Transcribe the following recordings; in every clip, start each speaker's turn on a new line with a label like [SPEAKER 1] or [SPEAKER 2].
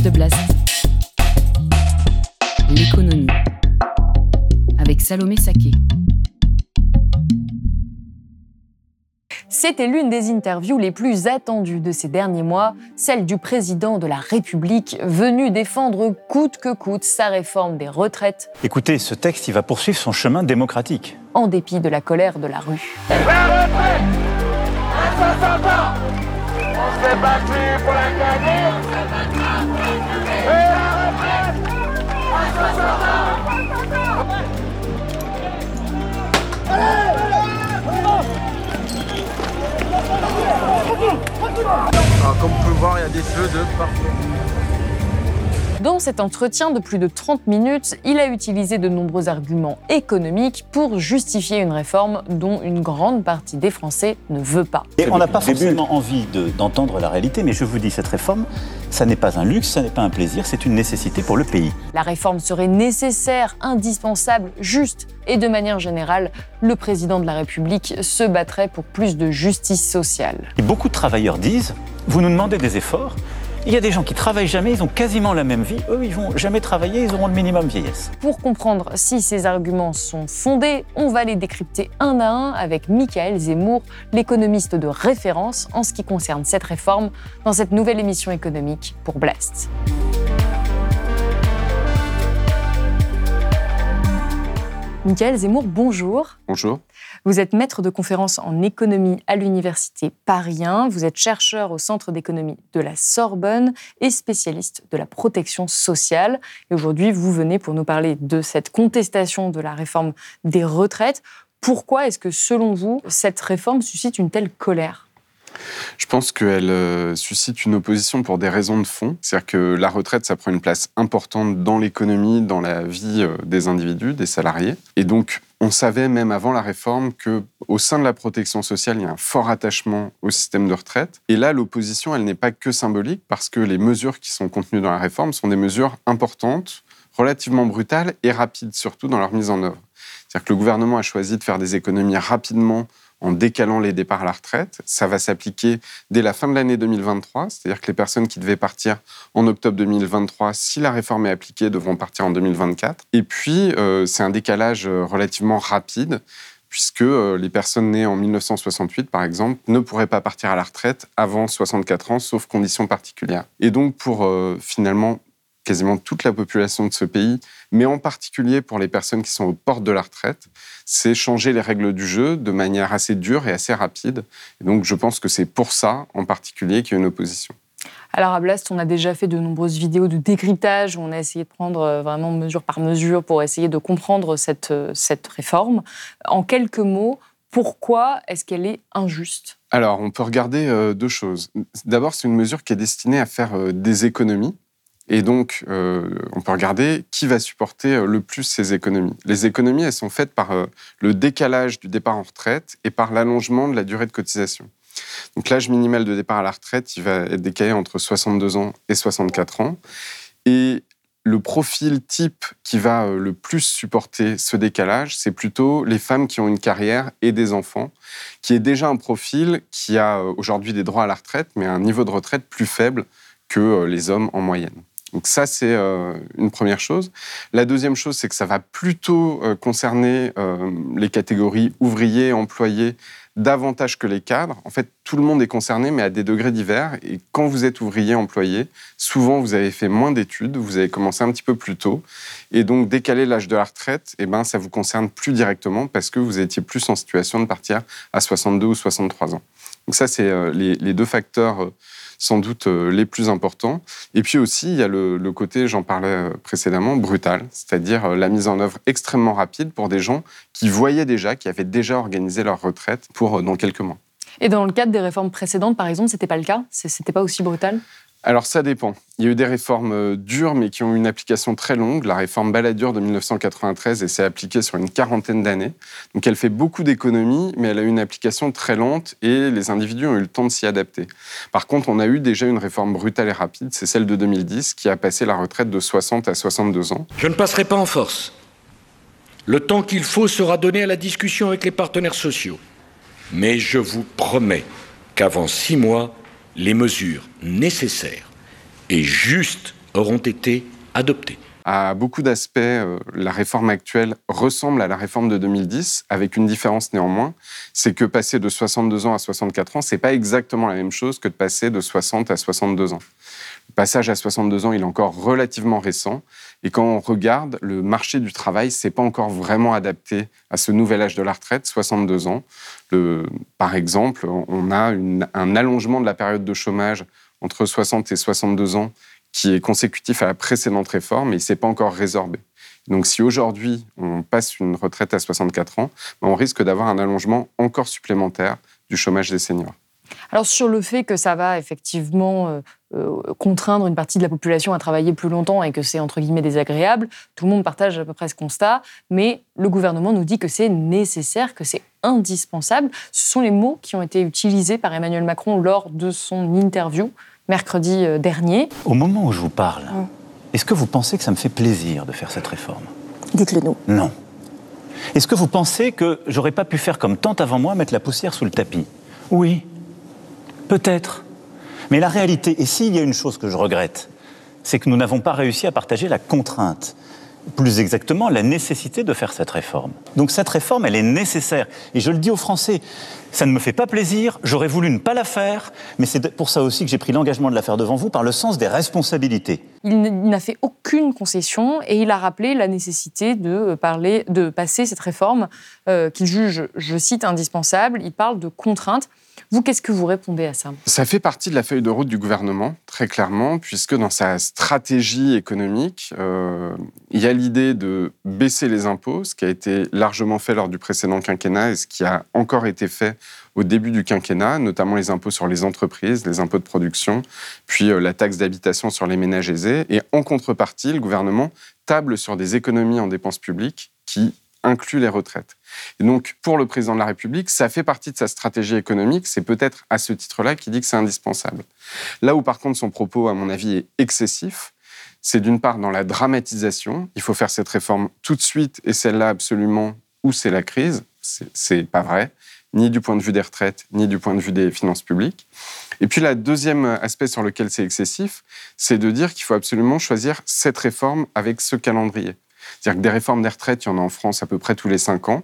[SPEAKER 1] De Blast. L'économie. Avec Salomé Saké.
[SPEAKER 2] C'était l'une des interviews les plus attendues de ces derniers mois, celle du président de la République, venu défendre coûte que coûte sa réforme des retraites.
[SPEAKER 3] Écoutez, ce texte, il va poursuivre son chemin démocratique.
[SPEAKER 2] En dépit de la colère de la rue.
[SPEAKER 4] La retraite À 60 ans On s'est battu pour la gagner Et la retraite
[SPEAKER 5] Alors, comme vous pouvez voir, il y a des feux de partout.
[SPEAKER 2] Dans cet entretien de plus de 30 minutes, il a utilisé de nombreux arguments économiques pour justifier une réforme dont une grande partie des Français ne veut pas.
[SPEAKER 3] Et on n'a pas forcément envie de- d'entendre la réalité, mais je vous dis, cette réforme, ça n'est pas un luxe, ça n'est pas un plaisir, c'est une nécessité pour le pays.
[SPEAKER 2] La réforme serait nécessaire, indispensable, juste. Et de manière générale, le président de la République se battrait pour plus de justice sociale.
[SPEAKER 3] Et beaucoup de travailleurs disent, vous nous demandez des efforts, il y a des gens qui travaillent jamais, ils ont quasiment la même vie, eux, ils vont jamais travailler, ils auront le minimum vieillesse.
[SPEAKER 2] Pour comprendre si ces arguments sont fondés, on va les décrypter un à un avec Michael Zemmour, l'économiste de référence en ce qui concerne cette réforme, dans cette nouvelle émission économique pour Blast. Michael Zemmour, bonjour.
[SPEAKER 6] Bonjour.
[SPEAKER 2] Vous êtes maître de conférences en économie à l'université Paris 1. Vous êtes chercheur au Centre d'économie de la Sorbonne et spécialiste de la protection sociale. Et aujourd'hui, vous venez pour nous parler de cette contestation de la réforme des retraites. Pourquoi est-ce que, selon vous, cette réforme suscite une telle colère?
[SPEAKER 6] Je pense qu'elle euh, suscite une opposition pour des raisons de fond. C'est-à-dire que la retraite, ça prend une place importante dans l'économie, dans la vie euh, des individus, des salariés. Et donc, on savait même avant la réforme que au sein de la protection sociale, il y a un fort attachement au système de retraite. Et là, l'opposition, elle n'est pas que symbolique parce que les mesures qui sont contenues dans la réforme sont des mesures importantes, relativement brutales et rapides, surtout dans leur mise en œuvre. C'est-à-dire que le gouvernement a choisi de faire des économies rapidement en décalant les départs à la retraite. Ça va s'appliquer dès la fin de l'année 2023, c'est-à-dire que les personnes qui devaient partir en octobre 2023, si la réforme est appliquée, devront partir en 2024. Et puis, euh, c'est un décalage euh, relativement rapide, puisque euh, les personnes nées en 1968, par exemple, ne pourraient pas partir à la retraite avant 64 ans, sauf conditions particulières. Et donc, pour finalement quasiment toute la population de ce pays, mais en particulier pour les personnes qui sont aux portes de la retraite, c'est changer les règles du jeu de manière assez dure et assez rapide. Et donc je pense que c'est pour ça en particulier qu'il y a une opposition.
[SPEAKER 2] Alors à Blast, on a déjà fait de nombreuses vidéos de décryptage où on a essayé de prendre euh, vraiment mesure par mesure pour essayer de comprendre cette, euh, cette réforme. En quelques mots, pourquoi est-ce qu'elle est injuste?
[SPEAKER 6] Alors on peut regarder euh, deux choses. D'abord, c'est une mesure qui est destinée à faire des économies. Et donc, euh, on peut regarder qui va supporter euh, le plus ces économies. Les économies, elles sont faites par euh, le décalage du départ en retraite et par l'allongement de la durée de cotisation. Donc l'âge minimal de départ à la retraite, il va être décalé entre 62 ans et 64 ans. Et le profil type qui va le plus supporter ce décalage, c'est plutôt les femmes qui ont une carrière et des enfants, qui est déjà un profil qui a aujourd'hui des droits à la retraite, mais un niveau de retraite plus faible que les hommes en moyenne. Donc ça, c'est euh, une première chose. La deuxième chose, c'est que ça va plutôt euh, concerner euh, les catégories ouvriers, employés, davantage que les cadres. En fait, tout le monde est concerné, mais à des degrés divers. Et quand vous êtes ouvrier, employé, souvent vous avez fait moins d'études, vous avez commencé un petit peu plus tôt. Et donc, décaler l'âge de la retraite, eh ben, ça vous concerne plus directement parce que vous étiez plus en situation de partir à 62 ou 63 ans. Donc ça, c'est les, les deux facteurs sans doute euh, les plus importants. Et puis aussi, il y a le, côté, j'en parlais euh, précédemment, brutal, c'est-à-dire euh, la mise en œuvre extrêmement rapide pour des gens qui voyaient déjà, qui avaient déjà organisé leur retraite pour dans quelques mois.
[SPEAKER 2] Et dans le cadre des réformes précédentes, par exemple, c'était pas le cas? C'était pas aussi brutal?
[SPEAKER 6] Alors ça dépend. Il y a eu des réformes euh, dures mais qui ont eu une application très longue. La réforme Balladur de 1993 et s'est appliquée sur une quarantaine d'années. Donc elle fait beaucoup d'économies mais elle a eu une application très lente et les individus ont eu le temps de s'y adapter. Par contre, on a eu déjà une réforme brutale et rapide, c'est celle de 2010 qui a passé la retraite de 60 à 62 ans.
[SPEAKER 7] Je ne passerai pas en force. Le temps qu'il faut sera donné à la discussion avec les partenaires sociaux. Mais je vous promets qu'avant six mois, les mesures nécessaires et justes auront été adoptées.
[SPEAKER 6] À beaucoup d'aspects, euh, la réforme actuelle ressemble à la réforme de 2010, avec une différence néanmoins, c'est que passer de 62 ans à 64 ans, c'est pas exactement la même chose que de passer de 60 à 62 ans. Le passage à 62 ans, il est encore relativement récent, et quand on regarde, le marché du travail s'est pas encore vraiment adapté à ce nouvel âge de la retraite, 62 ans. Par exemple, on a un allongement de la période de chômage entre 60 et 62 ans qui est consécutif à la précédente réforme et il s'est pas encore résorbé. Donc si aujourd'hui on passe une retraite à 64 ans, ben, on risque d'avoir un allongement encore supplémentaire du chômage des seniors.
[SPEAKER 2] Alors sur le fait que ça va effectivement euh, contraindre une partie de la population à travailler plus longtemps et que c'est entre guillemets désagréable, tout le monde partage à peu près ce constat, mais le gouvernement nous dit que c'est nécessaire, que c'est indispensable. Ce sont les mots qui ont été utilisés par Emmanuel Macron lors de son interview mercredi euh, dernier.
[SPEAKER 3] Au moment où je vous parle, est-ce que vous pensez que ça me fait plaisir de faire cette réforme?
[SPEAKER 2] Dites-le nous.
[SPEAKER 3] Non. Est-ce que vous pensez que j'aurais pas pu faire comme tant avant moi, mettre la poussière sous le tapis? Oui. Peut-être. Mais la réalité, et s'il y a une chose que je regrette, c'est que nous n'avons pas réussi à partager la contrainte plus exactement la nécessité de faire cette réforme. Donc cette réforme, elle est nécessaire. Et je le dis aux Français, ça ne me fait pas plaisir, j'aurais voulu ne pas la faire, mais c'est pour ça aussi que j'ai pris l'engagement de la faire devant vous par le sens des responsabilités.
[SPEAKER 2] Il n'a fait aucune concession et il a rappelé la nécessité de, parler, de passer cette réforme euh, qu'il juge, je cite, indispensable. Il parle de contraintes. Vous, qu'est-ce que vous répondez à ça
[SPEAKER 6] Ça fait partie de la feuille de route du gouvernement, très clairement, puisque dans sa stratégie économique, euh, il y a l'idée de baisser les impôts, ce qui a été largement fait lors du précédent quinquennat et ce qui a encore été fait au début du quinquennat, notamment les impôts sur les entreprises, les impôts de production, puis euh, la taxe d'habitation sur les ménages aisés. Et en contrepartie, le gouvernement table sur des économies en dépenses publiques qui inclut les retraites. Et donc, pour le président de la République, ça fait partie de sa stratégie économique. C'est peut-être à ce titre-là qu'il dit que c'est indispensable. Là où, par contre, son propos, à mon avis, est excessif, c'est d'une part dans la dramatisation. Il faut faire cette réforme tout de suite et celle-là absolument où c'est la crise. C'est pas vrai, ni du point de vue des retraites, ni du point de vue des finances publiques. Et puis, le deuxième aspect sur lequel c'est excessif, c'est de dire qu'il faut absolument choisir cette réforme avec ce calendrier. C'est-à-dire que des réformes des retraites, il y en a en France à peu près tous les cinq ans.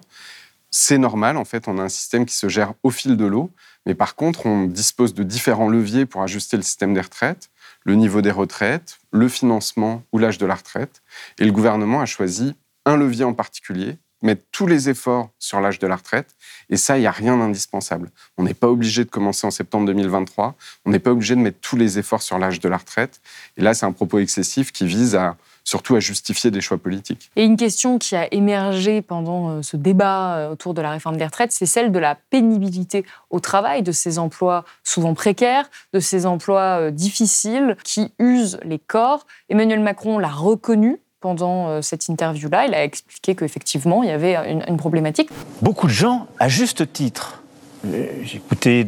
[SPEAKER 6] C'est normal, en fait, on a un système qui se gère au fil de l'eau, mais par contre, on dispose de différents leviers pour ajuster le système des retraites, le niveau des retraites, le financement ou l'âge de la retraite. Et le gouvernement a choisi un levier en particulier, mettre tous les efforts sur l'âge de la retraite. Et ça, il n'y a rien d'indispensable. On n'est pas obligé de commencer en septembre 2023. On n'est pas obligé de mettre tous les efforts sur l'âge de la retraite. Et là, c'est un propos excessif qui vise à surtout à justifier des choix politiques.
[SPEAKER 2] Et une question qui a émergé pendant euh, ce débat euh, autour de la réforme des retraites, c'est celle de la pénibilité au travail, de ces emplois souvent précaires, de ces emplois euh, difficiles qui usent les corps. Emmanuel Macron l'a reconnu pendant cette interview-là. Il a expliqué qu'effectivement, il y avait une, problématique.
[SPEAKER 3] Beaucoup de gens, à juste titre, j'ai écouté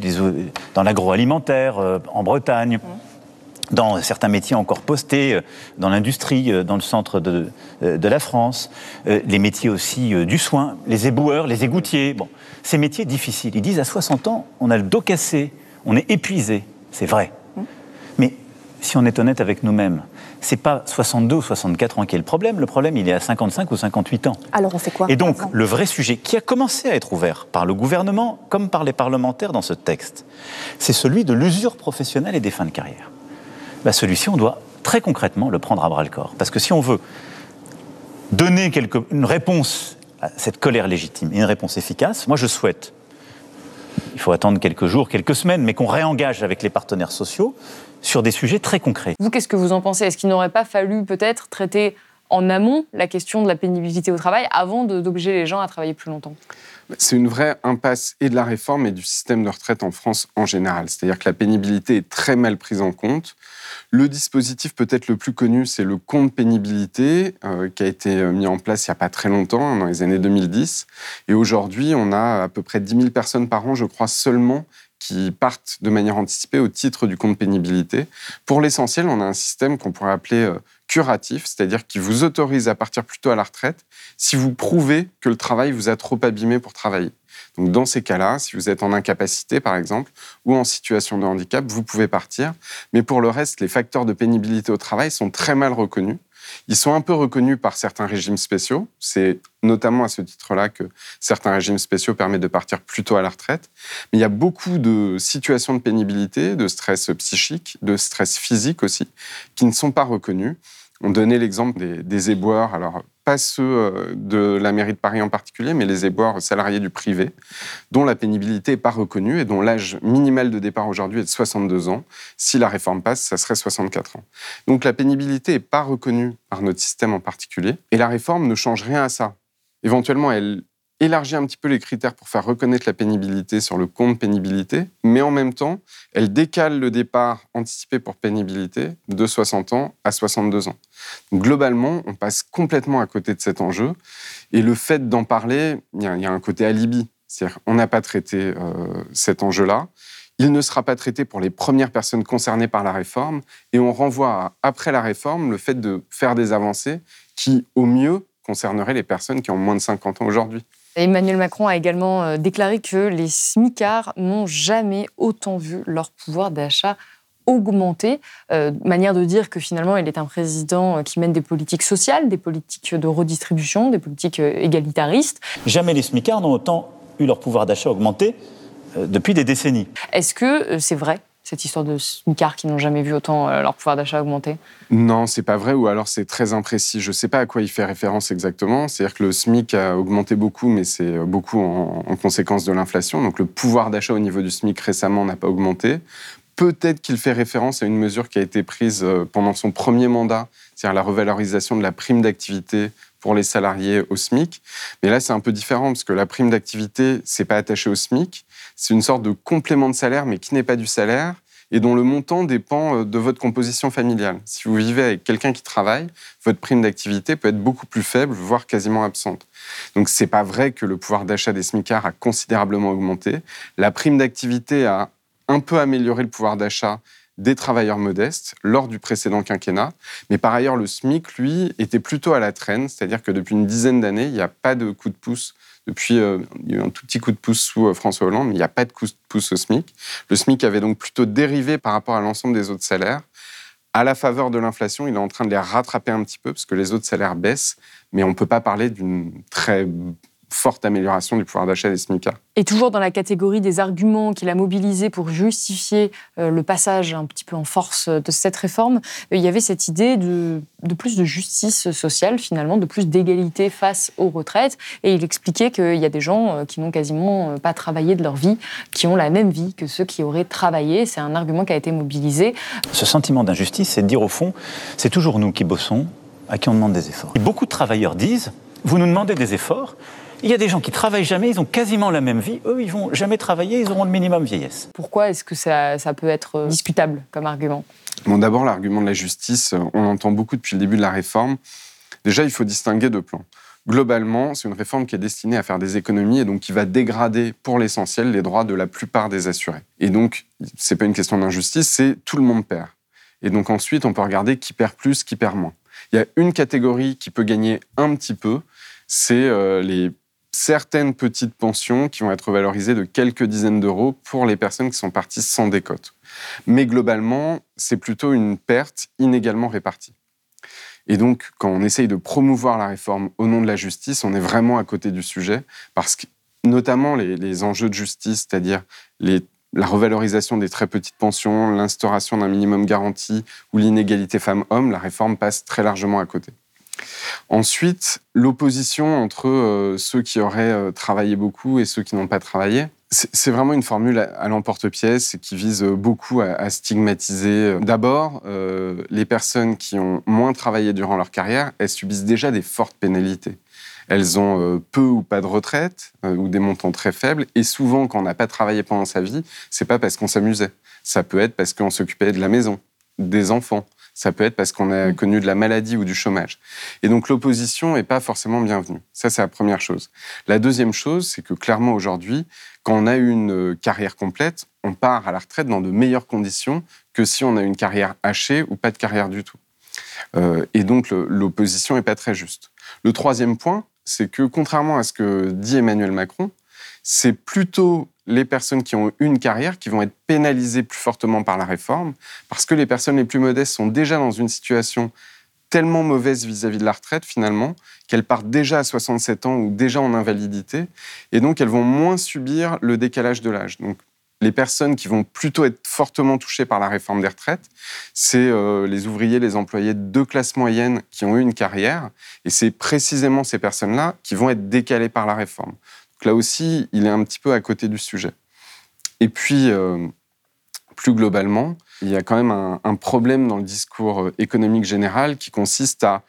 [SPEAKER 3] dans l'agroalimentaire en Bretagne, mmh dans certains métiers encore postés, euh, dans l'industrie, euh, dans le centre de, euh, de la France, les métiers aussi du soin, les éboueurs, les égoutiers. Bon, ces métiers difficiles. Ils disent à 60 ans, on a le dos cassé, on est épuisé. C'est vrai. Mais si on est honnête avec nous-mêmes, c'est pas 62 ou 64 ans qui est le problème. Le problème, il est à 55 ou 58 ans.
[SPEAKER 2] Alors on fait quoi
[SPEAKER 3] Et donc, le vrai sujet qui a commencé à être ouvert par le gouvernement comme par les parlementaires dans ce texte, c'est celui de l'usure professionnelle et des fins de carrière. Bah, celui-ci, on doit très concrètement le prendre à bras le corps. Parce que si on veut donner une réponse à cette colère légitime et une réponse efficace, moi je souhaite, il faut attendre quelques jours, quelques semaines, mais qu'on réengage avec les partenaires sociaux sur des sujets très concrets.
[SPEAKER 2] Vous, qu'est-ce que vous en pensez? Est-ce qu'il n'aurait pas fallu peut-être traiter en amont la question de la pénibilité au travail avant d'obliger les gens à travailler plus longtemps?
[SPEAKER 6] C'est une vraie impasse et de la réforme et du système de retraite en France en général. C'est-à-dire que la pénibilité est très mal prise en compte. Le dispositif peut-être le plus connu, c'est le compte pénibilité, euh, qui a été euh, mis en place il n'y a pas très longtemps, dans les années 2010. Et aujourd'hui, on a à peu près 10 000 personnes par an, je crois, seulement qui partent de manière anticipée au titre du compte pénibilité. Pour l'essentiel, on a un système qu'on pourrait appeler euh, curatif, c'est-à-dire qui vous autorise à partir plus tôt à la retraite si vous prouvez que le travail vous a trop abîmé pour travailler. Donc dans ces cas-là, si vous êtes en incapacité par exemple ou en situation de handicap, vous pouvez partir. Mais pour le reste, les facteurs de pénibilité au travail sont très mal reconnus. Ils sont un peu reconnus par certains régimes spéciaux. C'est notamment à ce titre-là que certains régimes spéciaux permettent de partir plus tôt à la retraite. Mais il y a beaucoup de situations de pénibilité, de stress psychique, de stress physique aussi, qui ne sont pas reconnus. On donnait l'exemple des, des, éboueurs, alors pas ceux euh, de la mairie de Paris en particulier, mais les éboueurs salariés du privé, dont la pénibilité n'est pas reconnue et dont l'âge minimal de départ aujourd'hui est de 62 ans. Si la réforme passe, ça serait 64 ans. Donc la pénibilité n'est pas reconnue par notre système en particulier, et la réforme ne change rien à ça. Éventuellement, elle élargit un petit peu les critères pour faire reconnaître la pénibilité sur le compte pénibilité, mais en même temps, elle décale le départ anticipé pour pénibilité de 60 ans à 62 ans. globalement, on passe complètement à côté de cet enjeu, et le fait d'en parler, il y, a un côté alibi, c'est-à-dire on n'a pas traité euh, cet enjeu-là. Il ne sera pas traité pour les premières personnes concernées par la réforme, et on renvoie après la réforme le fait de faire des avancées qui, au mieux, concerneraient les personnes qui ont moins de 50 ans aujourd'hui.
[SPEAKER 2] Emmanuel Macron a également euh, déclaré que les smicards n'ont jamais autant vu leur pouvoir d'achat augmenter. Euh, manière de dire que finalement, il est un président euh, qui mène des politiques sociales, des politiques de redistribution, des politiques égalitaristes.
[SPEAKER 3] Jamais les smicards n'ont autant eu leur pouvoir d'achat augmenté depuis des décennies.
[SPEAKER 2] Est-ce que c'est vrai cette histoire de smicards qui n'ont jamais vu autant euh, leur pouvoir d'achat augmenter
[SPEAKER 6] Non, c'est pas vrai, ou alors c'est très imprécis. Je ne sais pas à quoi il fait référence exactement. C'est-à-dire que le SMIC a augmenté beaucoup, mais c'est beaucoup en, conséquence de l'inflation. Donc le pouvoir d'achat au niveau du SMIC récemment n'a pas augmenté. Peut-être qu'il fait référence à une mesure qui a été prise euh, pendant son premier mandat, c'est-à-dire la revalorisation de la prime d'activité pour les salariés au SMIC. Mais là, c'est un peu différent parce que la prime d'activité, c'est pas attaché au SMIC. C'est une sorte de complément de salaire, mais qui n'est pas du salaire et dont le montant dépend euh, de votre composition familiale. Si vous vivez avec quelqu'un qui travaille, votre prime d'activité peut être beaucoup plus faible, voire quasiment absente. Donc c'est pas vrai que le pouvoir d'achat des smicards a considérablement augmenté. La prime d'activité a un peu amélioré le pouvoir d'achat des travailleurs modestes lors du précédent quinquennat. Mais par ailleurs, le SMIC, lui, était plutôt à la traîne, c'est-à-dire que depuis une dizaine d'années, il n'y a pas de coup de pouce depuis, euh, il y a eu un tout petit coup de pouce sous euh, François Hollande, mais il n'y a pas de coup de pouce au SMIC. Le SMIC avait donc plutôt dérivé par rapport à l'ensemble des autres salaires. À la faveur de l'inflation, il est en train de les rattraper un petit peu parce que les autres salaires baissent, mais on ne peut pas parler d'une très forte amélioration du pouvoir d'achat des SMICA.
[SPEAKER 2] Et toujours dans la catégorie des arguments qu'il a mobilisés pour justifier euh, le passage un petit peu en force de cette réforme, euh, il y avait cette idée de, de plus de justice sociale finalement, de plus d'égalité face aux retraites. Et il expliquait qu'il y a des gens euh, qui n'ont quasiment pas travaillé de leur vie, qui ont la même vie que ceux qui auraient travaillé. C'est un argument qui a été mobilisé.
[SPEAKER 3] Ce sentiment d'injustice, c'est de dire au fond, c'est toujours nous qui bossons, à qui on demande des efforts. Et beaucoup de travailleurs disent, vous nous demandez des efforts, il y a des gens qui travaillent jamais, ils ont quasiment la même vie. Eux, ils vont jamais travailler, ils auront le minimum vieillesse.
[SPEAKER 2] Pourquoi est-ce que ça, peut être euh, discutable comme argument?
[SPEAKER 6] Bon, d'abord, l'argument de la justice, on entend beaucoup depuis le début de la réforme. Déjà, il faut distinguer deux plans. Globalement, c'est une réforme qui est destinée à faire des économies et donc qui va dégrader pour l'essentiel les droits de la plupart des assurés. Et donc, c'est pas une question d'injustice, c'est tout le monde perd. Et donc ensuite, on peut regarder qui perd plus, qui perd moins. Il y a une catégorie qui peut gagner un petit peu, c'est euh, les certaines petites pensions qui vont être valorisées de quelques dizaines d'euros pour les personnes qui sont parties sans décote. Mais globalement, c'est plutôt une perte inégalement répartie. Et donc, quand on essaye de promouvoir la réforme au nom de la justice, on est vraiment à côté du sujet, parce que notamment les, enjeux de justice, c'est-à-dire la revalorisation des très petites pensions, l'instauration d'un minimum garanti ou l'inégalité femmes-hommes, la réforme passe très largement à côté. Ensuite, l'opposition entre euh, ceux qui auraient euh, travaillé beaucoup et ceux qui n'ont pas travaillé. c'est vraiment une formule à l'emporte-pièce qui vise beaucoup à, stigmatiser. D'abord, euh, les personnes qui ont moins travaillé durant leur carrière, elles subissent déjà des fortes pénalités. Elles ont euh, peu ou pas de retraite euh, ou des montants très faibles. Et souvent, quand on n'a pas travaillé pendant sa vie, c'est pas parce qu'on s'amusait. Ça peut être parce qu'on s'occupait de la maison, des enfants, ça peut être parce qu'on a connu de la maladie ou du chômage. Et donc l'opposition n'est pas forcément bienvenue. Ça, c'est la première chose. La deuxième chose, c'est que clairement aujourd'hui, quand on a une euh, carrière complète, on part à la retraite dans de meilleures conditions que si on a une carrière hachée ou pas de carrière du tout. Euh, et donc l'opposition n'est pas très juste. Le troisième point, c'est que contrairement à ce que dit Emmanuel Macron, c'est plutôt les personnes qui ont une carrière qui vont être pénalisées plus fortement par la réforme, parce que les personnes les plus modestes sont déjà dans une situation tellement mauvaise vis-à-vis de la retraite finalement qu'elles partent déjà à 67 ans ou déjà en invalidité, et donc elles vont moins subir le décalage de l'âge. Donc les personnes qui vont plutôt être fortement touchées par la réforme des retraites, c'est euh, les ouvriers, les employés de classe moyenne qui ont eu une carrière, et c'est précisément ces personnes-là qui vont être décalées par la réforme là aussi, il est un petit peu à côté du sujet. Et puis, euh, plus globalement, il y a quand même un, problème dans le discours euh, économique général qui consiste à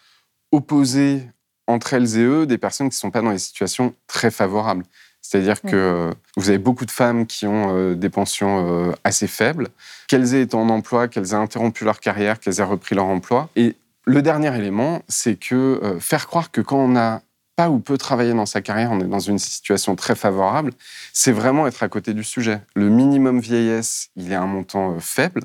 [SPEAKER 6] opposer entre elles et eux des personnes qui ne sont pas dans des situations très favorables. C'est-à-dire que euh, vous avez beaucoup de femmes qui ont des pensions assez faibles, qu'elles aient été en emploi, qu'elles aient interrompu leur carrière, qu'elles aient repris leur emploi. Et le dernier élément, c'est que faire croire que quand on a pas ou peut travailler dans sa carrière, on est dans une situation très favorable, c'est vraiment être à côté du sujet. Le minimum vieillesse, il est un montant euh, faible.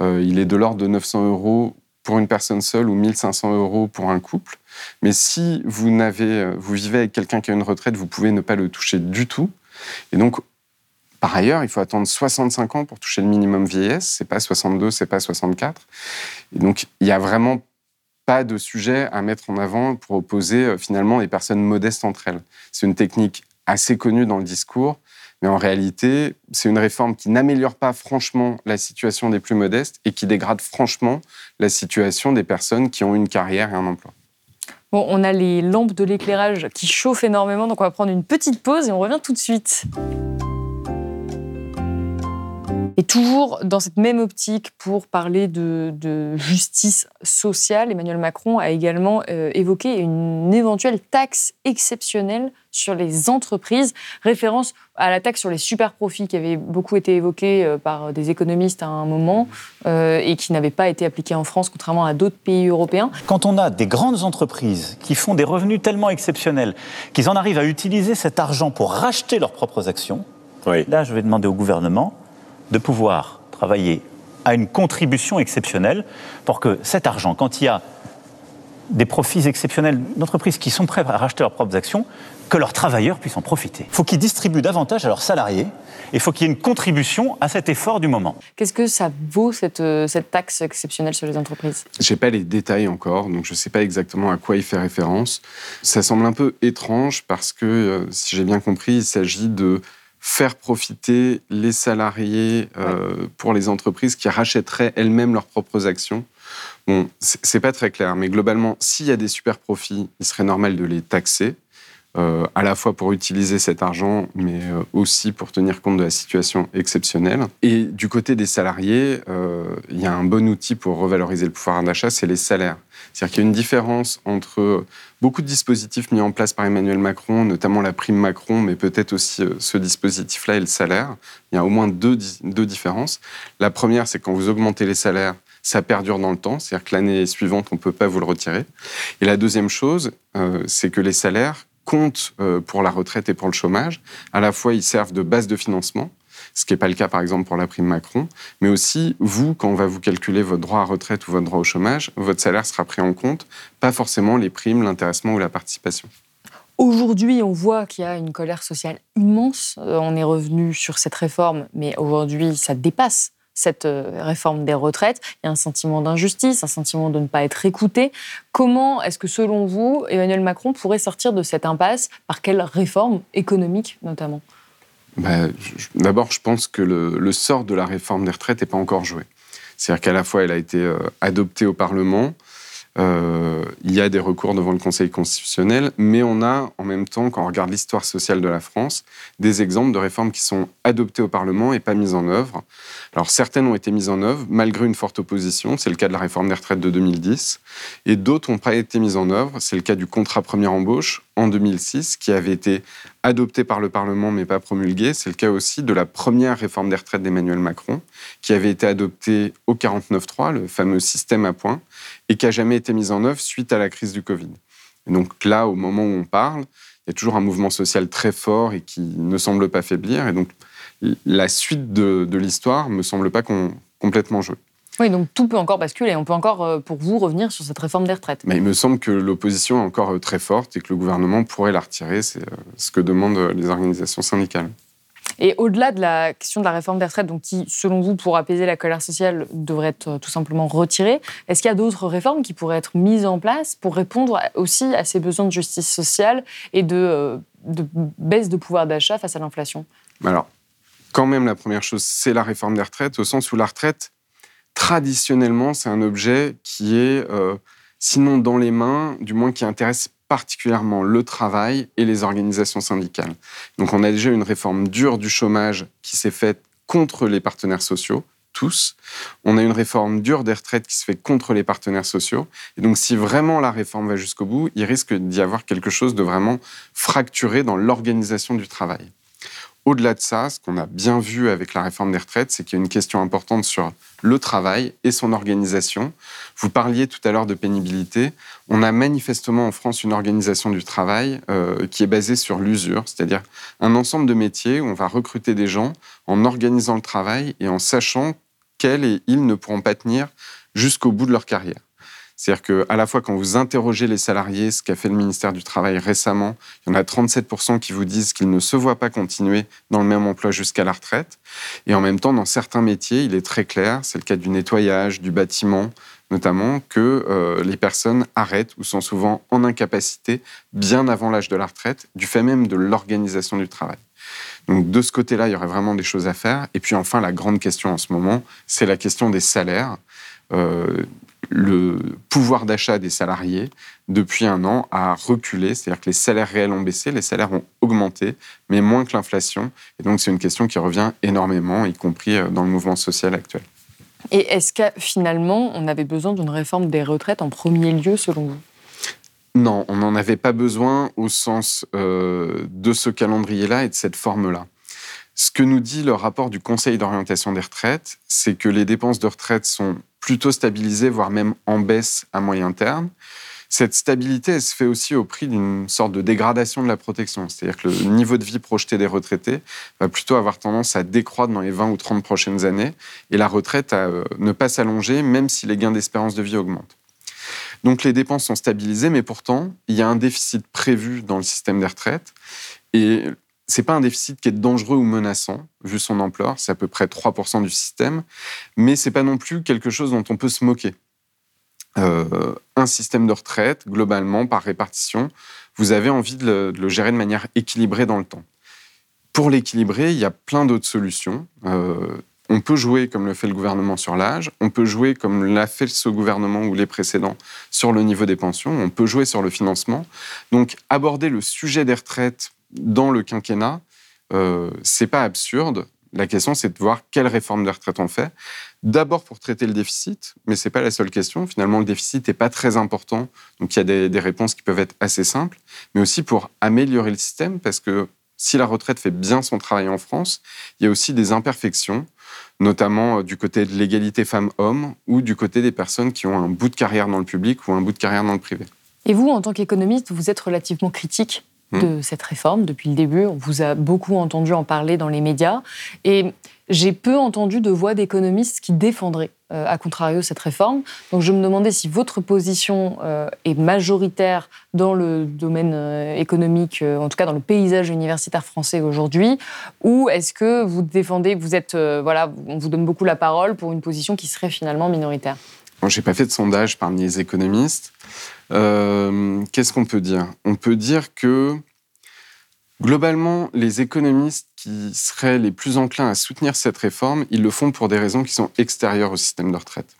[SPEAKER 6] Euh, il est de l'ordre de 900 euros pour une personne seule ou 1500 euros pour un couple. Mais si vous, euh, vous vivez avec quelqu'un qui a une retraite, vous pouvez ne pas le toucher du tout. Et donc, par ailleurs, il faut attendre 65 ans pour toucher le minimum vieillesse. C'est pas 62, c'est pas 64. Et donc, il y a vraiment pas de sujet à mettre en avant pour opposer euh, finalement les personnes modestes entre elles. C'est une technique assez connue dans le discours, mais en réalité, c'est une réforme qui n'améliore pas franchement la situation des plus modestes et qui dégrade franchement la situation des personnes qui ont une carrière et un emploi.
[SPEAKER 2] Bon, on a les lampes de l'éclairage qui chauffent énormément, donc on va prendre une petite pause et on revient tout de suite. Et toujours dans cette même optique pour parler de, justice sociale, Emmanuel Macron a également euh, évoqué une éventuelle taxe exceptionnelle sur les entreprises, référence à la taxe sur les super profits qui avait beaucoup été évoquée euh, par des économistes à un moment euh, et qui n'avait pas été appliquée en France, contrairement à d'autres pays européens.
[SPEAKER 3] Quand on a des grandes entreprises qui font des revenus tellement exceptionnels qu'ils en arrivent à utiliser cet argent pour racheter leurs propres actions, là je vais demander au gouvernement de pouvoir travailler à une contribution exceptionnelle pour que cet argent, quand il y a des profits exceptionnels d'entreprises qui sont prêts à racheter leurs propres actions, que leurs travailleurs puissent en profiter. Il faut qu'ils distribuent davantage à leurs salariés et il faut qu'il y ait une contribution à cet effort du moment.
[SPEAKER 2] Qu'est-ce que ça vaut, cette, euh, cette taxe exceptionnelle sur les entreprises?
[SPEAKER 6] Je n'ai pas les détails encore, donc je ne sais pas exactement à quoi il fait référence. Ça semble un peu étrange parce que, euh, si j'ai bien compris, il s'agit de faire profiter les salariés euh, pour les entreprises qui rachèteraient elles-mêmes leurs propres actions. Bon, c'est pas très clair, mais globalement, s'il y a des super profits, il serait normal de les taxer. Euh, à la fois pour utiliser cet argent, mais euh, aussi pour tenir compte de la situation exceptionnelle. Et du côté des salariés, euh, il y a un bon outil pour revaloriser le pouvoir d'achat, c'est les salaires. C'est-à-dire qu'il y a une différence entre beaucoup de dispositifs mis en place par Emmanuel Macron, notamment la prime Macron, mais peut-être aussi ce dispositif-là et le salaire. Il y a au moins deux, différences. La première, c'est quand vous augmentez les salaires, ça perdure dans le temps, c'est-à-dire que l'année suivante, on ne peut pas vous le retirer. Et la deuxième chose, c'est que les salaires comptent euh, pour la retraite et pour le chômage. À la fois, ils servent de base de financement, ce qui n'est pas le cas par exemple pour la prime Macron, mais aussi, vous, quand on va vous calculer votre droit à retraite ou votre droit au chômage, votre salaire sera pris en compte, pas forcément les primes, l'intéressement ou la participation.
[SPEAKER 2] Aujourd'hui, on voit qu'il y a une colère sociale immense. Euh, on est revenu sur cette réforme, mais aujourd'hui, ça dépasse cette euh, réforme des retraites. Il y a un sentiment d'injustice, un sentiment de ne pas être écouté. Comment est-ce que, selon vous, Emmanuel Macron pourrait sortir de cette impasse? Par quelle réforme économique, notamment?
[SPEAKER 6] Bah, D'abord, je pense que le, sort de la réforme des retraites n'est pas encore joué. C'est-à-dire qu'à la fois, elle a été euh, adoptée au Parlement, Euh, il y a des recours devant le Conseil constitutionnel, mais on a en même temps, quand on regarde l'histoire sociale de la France, des exemples de réformes qui sont adoptées au Parlement et pas mises en œuvre. Alors certaines ont été mises en œuvre malgré une forte opposition, c'est le cas de la réforme des retraites de 2010, et d'autres n'ont pas été mises en œuvre, c'est le cas du contrat première embauche en 2006, qui avait été adopté par le Parlement mais pas promulgué. C'est le cas aussi de la première réforme des retraites d'Emmanuel Macron, qui avait été adoptée au 49.3, le fameux système à points, et qui n'a jamais été mise en œuvre suite à la crise du Covid. Et donc là, au moment où on parle, il y a toujours un mouvement social très fort et qui ne semble pas faiblir. Et donc la suite de, l'histoire me semble pas complètement jouée.
[SPEAKER 2] Oui, donc tout peut encore basculer. On peut encore, euh, pour vous, revenir sur cette réforme des retraites.
[SPEAKER 6] Mais il me semble que l'opposition est encore euh, très forte et que le gouvernement pourrait la retirer. C'est euh, ce que demandent les organisations syndicales.
[SPEAKER 2] Et au-delà de la question de la réforme des retraites, donc qui, selon vous, pour apaiser la colère sociale, devrait être tout simplement retirée, est-ce qu'il y a d'autres réformes qui pourraient être mises en place pour répondre aussi à ces besoins de justice sociale et de, de baisse de pouvoir d'achat face à l'inflation?
[SPEAKER 6] Alors, quand même, la première chose, c'est la réforme des retraites, au sens où la retraite, traditionnellement, c'est un objet qui est, euh, sinon dans les mains, du moins qui intéresse particulièrement le travail et les organisations syndicales. Donc on a déjà une réforme dure du chômage qui s'est faite contre les partenaires sociaux, tous. On a une réforme dure des retraites qui se fait contre les partenaires sociaux. Et donc si vraiment la réforme va jusqu'au bout, il risque d'y avoir quelque chose de vraiment fracturé dans l'organisation du travail. Au-delà de ça, ce qu'on a bien vu avec la réforme des retraites, c'est qu'il y a une question importante sur le travail et son organisation. Vous parliez tout à l'heure de pénibilité. On a manifestement en France une organisation du travail euh, qui est basée sur l'usure, c'est-à-dire un ensemble de métiers où on va recruter des gens en organisant le travail et en sachant qu'elles et ils ne pourront pas tenir jusqu'au bout de leur carrière. C'est-à-dire qu'à la fois, quand vous interrogez les salariés, ce qu'a fait le ministère du Travail récemment, il y en a 37% qui vous disent qu'ils ne se voient pas continuer dans le même emploi jusqu'à la retraite. Et en même temps, dans certains métiers, il est très clair, c'est le cas du nettoyage, du bâtiment, notamment, que euh, les personnes arrêtent ou sont souvent en incapacité bien avant l'âge de la retraite, du fait même de l'organisation du travail. Donc de ce côté-là, il y aurait vraiment des choses à faire. Et puis enfin, la grande question en ce moment, c'est la question des salaires. Euh, le pouvoir d'achat des salariés, depuis un an, a reculé. C'est-à-dire que les salaires réels ont baissé, les salaires ont augmenté, mais moins que l'inflation. Et donc, c'est une question qui revient énormément, y compris euh, dans le mouvement social actuel.
[SPEAKER 2] Et est-ce que finalement, on avait besoin d'une réforme des retraites en premier lieu, selon vous?
[SPEAKER 6] Non, on n'en avait pas besoin au sens euh, de ce calendrier-là et de cette forme-là. Ce que nous dit le rapport du Conseil d'orientation des retraites, c'est que les dépenses de retraite sont plutôt stabilisées, voire même en baisse à moyen terme. Cette stabilité, elle se fait aussi au prix d'une sorte de dégradation de la protection. C'est-à-dire que le niveau de vie projeté des retraités va plutôt avoir tendance à décroître dans les 20 ou 30 prochaines années et la retraite à euh, ne pas s'allonger, même si les gains d'espérance de vie augmentent. Donc les dépenses sont stabilisées, mais pourtant, il y a un déficit prévu dans le système des retraites. Et c'est pas un déficit qui est dangereux ou menaçant, vu son ampleur, c'est à peu près 3% du système, mais c'est pas non plus quelque chose dont on peut se moquer. Euh, un système de retraite, globalement, par répartition, vous avez envie de le, gérer de manière équilibrée dans le temps. Pour l'équilibrer, il y a plein d'autres solutions. Euh, on peut jouer comme le fait le gouvernement sur l'âge, on peut jouer comme l'a fait ce gouvernement ou les précédents sur le niveau des pensions, on peut jouer sur le financement. Donc aborder le sujet des retraites dans le quinquennat, euh, c'est pas absurde. La question, c'est de voir quelle réforme de retraite on fait. D'abord pour traiter le déficit, mais c'est pas la seule question. Finalement, le déficit n'est pas très important, donc il y a des, des, réponses qui peuvent être assez simples, mais aussi pour améliorer le système, parce que si la retraite fait bien son travail en France, il y a aussi des imperfections, notamment euh, du côté de l'égalité femmes-hommes ou du côté des personnes qui ont un bout de carrière dans le public ou un bout de carrière dans le privé.
[SPEAKER 2] Et vous, en tant qu'économiste, vous êtes relativement critique. De cette réforme depuis le début. On vous a beaucoup entendu en parler dans les médias. Et j'ai peu entendu de voix d'économistes qui défendraient, euh, à contrario, cette réforme. Donc je me demandais si votre position euh, est majoritaire dans le domaine euh, économique, en tout cas dans le paysage universitaire français aujourd'hui, ou est-ce que vous défendez, vous êtes, voilà, on vous donne beaucoup la parole pour une position qui serait finalement minoritaire?
[SPEAKER 6] Je n'ai pas fait de sondage parmi les économistes. Euh, qu'est-ce qu'on peut dire? On peut dire que globalement, les économistes qui seraient les plus enclins à soutenir cette réforme, ils le font pour des raisons qui sont extérieures au système de retraite.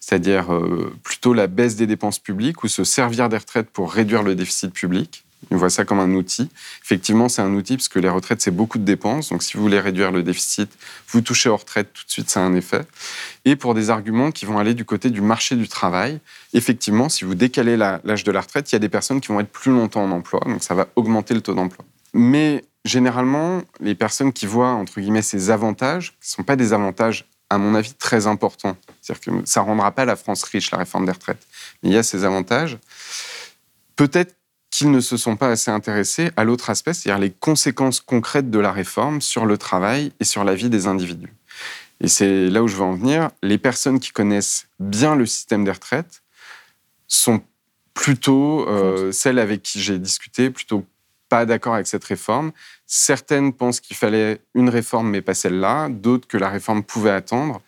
[SPEAKER 6] c'est-à-dire euh, plutôt la baisse des dépenses publiques ou se servir des retraites pour réduire le déficit public. On voit ça comme un outil. Effectivement, c'est un outil parce que les retraites, c'est beaucoup de dépenses. Donc, si vous voulez réduire le déficit, vous touchez aux retraites, tout de suite, ça a un effet. Et pour des arguments qui vont aller du côté du marché du travail, effectivement, si vous décalez l'âge de la retraite, il y a des personnes qui vont être plus longtemps en emploi. Donc, ça va augmenter le taux d'emploi. Mais généralement, les personnes qui voient, entre guillemets, ces avantages, ce ne sont pas des avantages, à mon avis, très importants. C'est-à-dire que ça ne rendra pas la France riche, la réforme des retraites. Mais il y a ces avantages. Peut-être qu'ils ne se sont pas assez intéressés à l'autre aspect, c'est-à-dire les conséquences concrètes de la réforme sur le travail et sur la vie des individus. Et c'est là où je veux en venir. Les personnes qui connaissent bien le système des retraites sont plutôt euh, celles avec qui j'ai discuté, plutôt pas d'accord avec cette réforme. Certaines pensent qu'il fallait une réforme, mais pas celle-là. D'autres que la réforme pouvait attendre.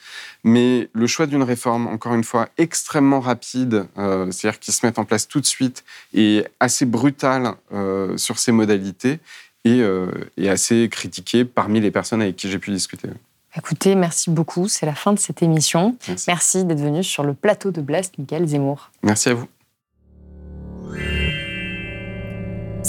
[SPEAKER 6] Mais le choix d'une réforme, encore une fois, extrêmement rapide, euh, c'est-à-dire qui se met en place tout de suite, et assez brutal euh, sur ses modalités, et euh, est assez critiqué parmi les personnes avec qui j'ai pu discuter.
[SPEAKER 2] Écoutez, merci beaucoup. C'est la fin de cette émission.
[SPEAKER 6] Merci,
[SPEAKER 2] merci d'être venu sur le plateau de Blast, Michael Zemmour.
[SPEAKER 6] Merci à vous.